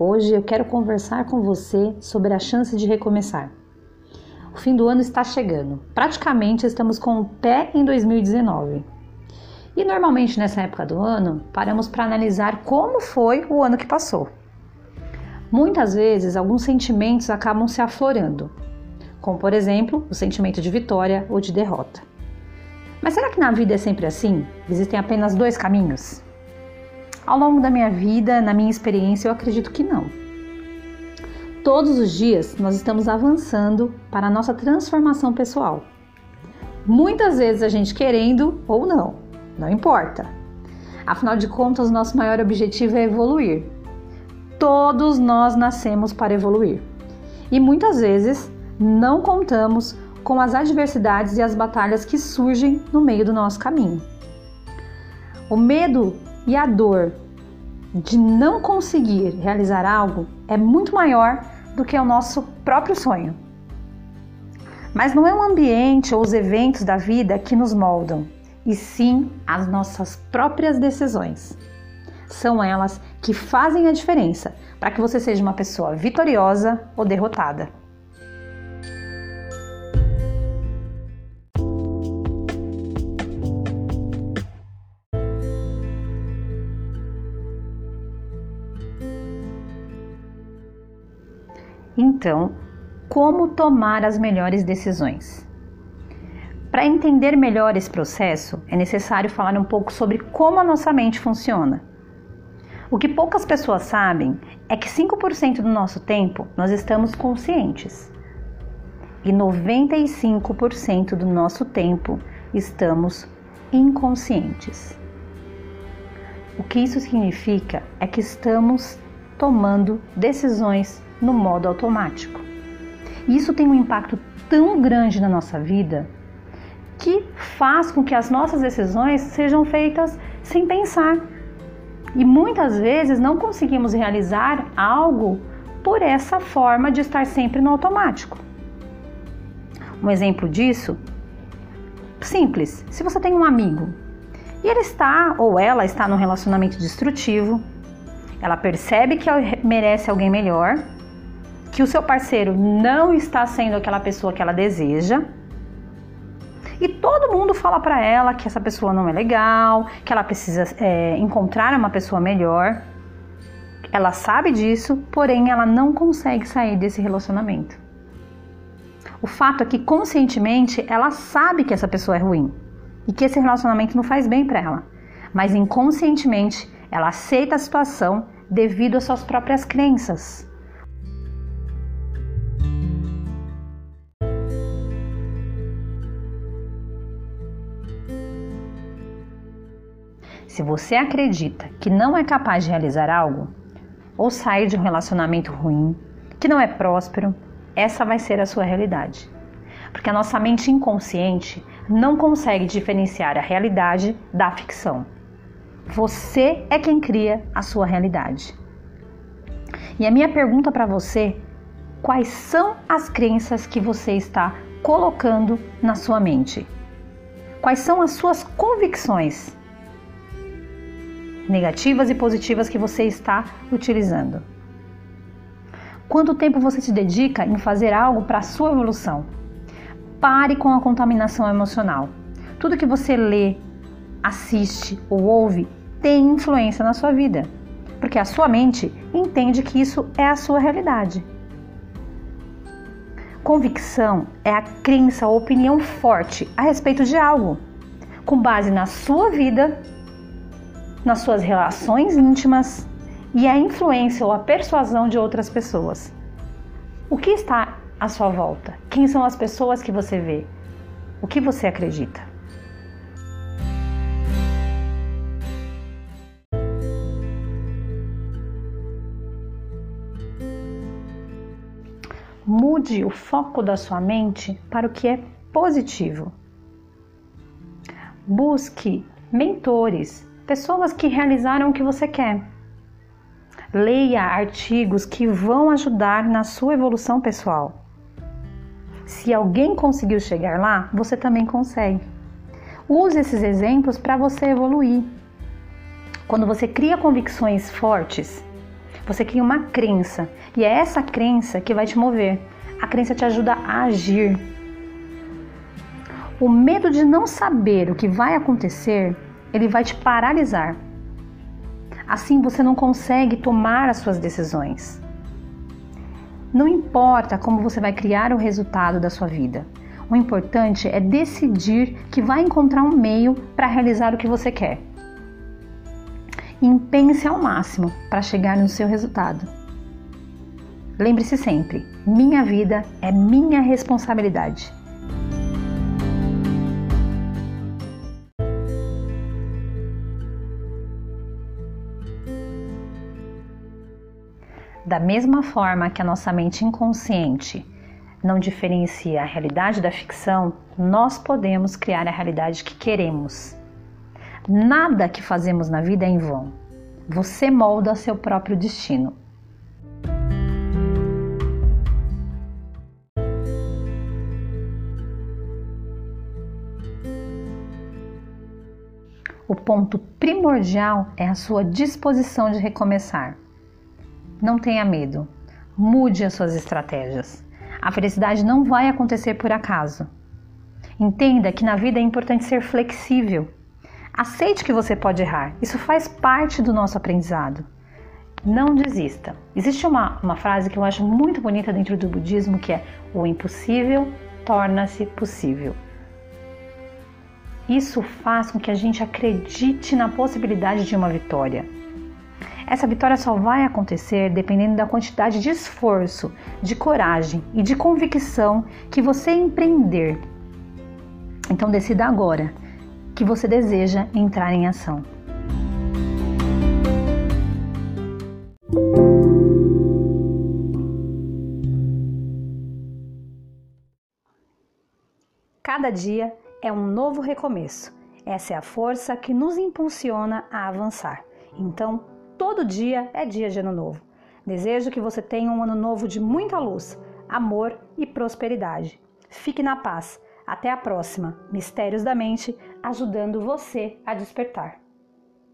Hoje eu quero conversar com você sobre a chance de recomeçar. O fim do ano está chegando, praticamente estamos com o pé em 2019. E normalmente nessa época do ano paramos para analisar como foi o ano que passou. Muitas vezes alguns sentimentos acabam se aflorando, como por exemplo o sentimento de vitória ou de derrota. Mas será que na vida é sempre assim? Existem apenas dois caminhos? Ao longo da minha vida, na minha experiência, eu acredito que não. Todos os dias nós estamos avançando para a nossa transformação pessoal. Muitas vezes a gente querendo ou não, não importa. Afinal de contas, nosso maior objetivo é evoluir. Todos nós nascemos para evoluir. E muitas vezes não contamos com as adversidades e as batalhas que surgem no meio do nosso caminho. O medo e a dor de não conseguir realizar algo é muito maior do que o nosso próprio sonho. Mas não é o ambiente ou os eventos da vida que nos moldam, e sim as nossas próprias decisões. São elas que fazem a diferença para que você seja uma pessoa vitoriosa ou derrotada. Então, como tomar as melhores decisões? Para entender melhor esse processo, é necessário falar um pouco sobre como a nossa mente funciona. O que poucas pessoas sabem é que 5% do nosso tempo nós estamos conscientes e 95% do nosso tempo estamos inconscientes. O que isso significa é que estamos tomando decisões no modo automático. Isso tem um impacto tão grande na nossa vida que faz com que as nossas decisões sejam feitas sem pensar. E muitas vezes não conseguimos realizar algo por essa forma de estar sempre no automático. Um exemplo disso, simples, se você tem um amigo e ele está ou ela está num relacionamento destrutivo, ela percebe que merece alguém melhor que o seu parceiro não está sendo aquela pessoa que ela deseja. E todo mundo fala para ela que essa pessoa não é legal, que ela precisa é, encontrar uma pessoa melhor. Ela sabe disso, porém ela não consegue sair desse relacionamento. O fato é que conscientemente ela sabe que essa pessoa é ruim e que esse relacionamento não faz bem para ela, mas inconscientemente ela aceita a situação devido às suas próprias crenças. Se você acredita que não é capaz de realizar algo, ou sair de um relacionamento ruim, que não é próspero, essa vai ser a sua realidade. Porque a nossa mente inconsciente não consegue diferenciar a realidade da ficção. Você é quem cria a sua realidade. E a minha pergunta para você: quais são as crenças que você está colocando na sua mente? Quais são as suas convicções? negativas e positivas que você está utilizando. Quanto tempo você se dedica em fazer algo para a sua evolução? Pare com a contaminação emocional. Tudo que você lê, assiste ou ouve tem influência na sua vida, porque a sua mente entende que isso é a sua realidade. Convicção é a crença ou opinião forte a respeito de algo, com base na sua vida nas suas relações íntimas e a influência ou a persuasão de outras pessoas. O que está à sua volta? Quem são as pessoas que você vê? O que você acredita? Mude o foco da sua mente para o que é positivo. Busque mentores, pessoas que realizaram o que você quer. Leia artigos que vão ajudar na sua evolução pessoal. Se alguém conseguiu chegar lá, você também consegue. Use esses exemplos para você evoluir. Quando você cria convicções fortes, Você cria uma crença e é essa crença que vai te mover. A crença te ajuda a agir. O medo de não saber o que vai acontecer, ele vai te paralisar. Assim você não consegue tomar as suas decisões. Não importa como você vai criar o resultado da sua vida. O importante é decidir que vai encontrar um meio para realizar o que você quer. Empenhe-se ao máximo para chegar no seu resultado. Lembre-se sempre: minha vida é minha responsabilidade. Da mesma forma que a nossa mente inconsciente não diferencia a realidade da ficção, nós podemos criar a realidade que queremos. Nada que fazemos na vida é em vão. Você molda seu próprio destino. O ponto primordial é a sua disposição de recomeçar. Não tenha medo. Mude as suas estratégias. A felicidade não vai acontecer por acaso. Entenda que na vida é importante ser flexível. Aceite que você pode errar. Isso faz parte do nosso aprendizado. Não desista. Existe uma, uma frase que eu acho muito bonita dentro do budismo que é: o impossível torna-se possível. Isso faz com que a gente acredite na possibilidade de uma vitória. Essa vitória só vai acontecer dependendo da quantidade de esforço, de coragem e de convicção que você empreender. Então decida agora que você deseja entrar em ação. Cada dia é um novo recomeço. Essa é a força que nos impulsiona a avançar. Então, Todo dia é dia de ano novo. Desejo que você tenha um ano novo de muita luz, amor e prosperidade. Fique na paz. Até a próxima. Mistérios da Mente ajudando você a despertar.